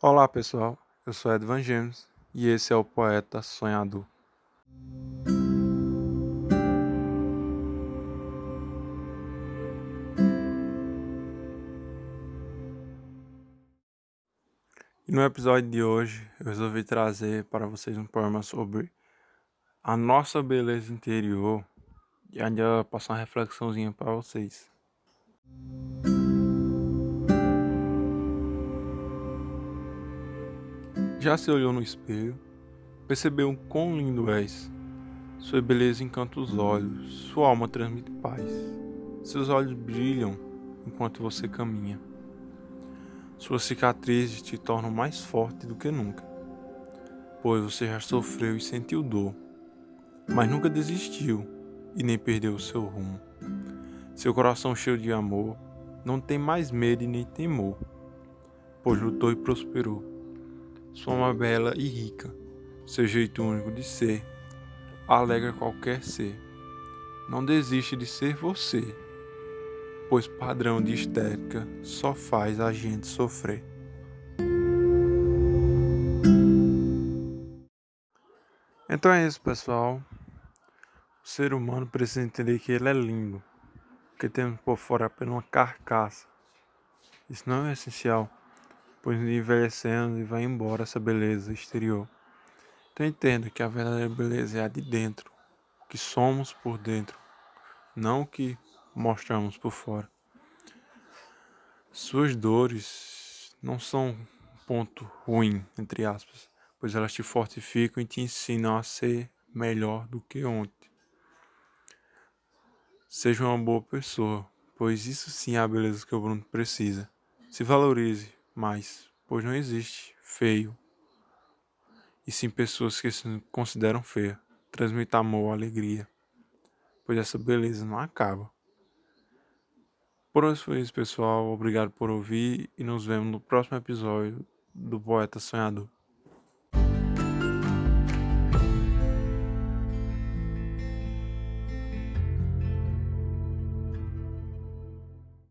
Olá pessoal, eu sou Edvan James e esse é o Poeta Sonhador. No episódio de hoje eu resolvi trazer para vocês um poema sobre a nossa beleza interior e ainda passar uma reflexãozinha para vocês. Já se olhou no espelho, percebeu quão lindo és. Sua beleza encanta os olhos, sua alma transmite paz. Seus olhos brilham enquanto você caminha. Suas cicatrizes te tornam mais forte do que nunca, pois você já sofreu e sentiu dor, mas nunca desistiu e nem perdeu o seu rumo. Seu coração cheio de amor não tem mais medo e nem temor, pois lutou e prosperou sua alma bela e rica, seu jeito único de ser, alegra qualquer ser. Não desiste de ser você, pois padrão de estética só faz a gente sofrer. Então é isso, pessoal. O ser humano precisa entender que ele é lindo, que temos por fora apenas uma carcaça. Isso não é essencial pois envelhecendo e vai embora essa beleza exterior. Então entenda que a verdadeira beleza é a de dentro, que somos por dentro, não o que mostramos por fora. Suas dores não são um ponto ruim, entre aspas, pois elas te fortificam e te ensinam a ser melhor do que ontem. Seja uma boa pessoa, pois isso sim é a beleza que o Bruno precisa. Se valorize, mais, pois não existe feio, e sim pessoas que se consideram feias. Transmita amor, alegria, pois essa beleza não acaba. Por hoje foi isso, pessoal. Obrigado por ouvir e nos vemos no próximo episódio do Poeta Sonhador.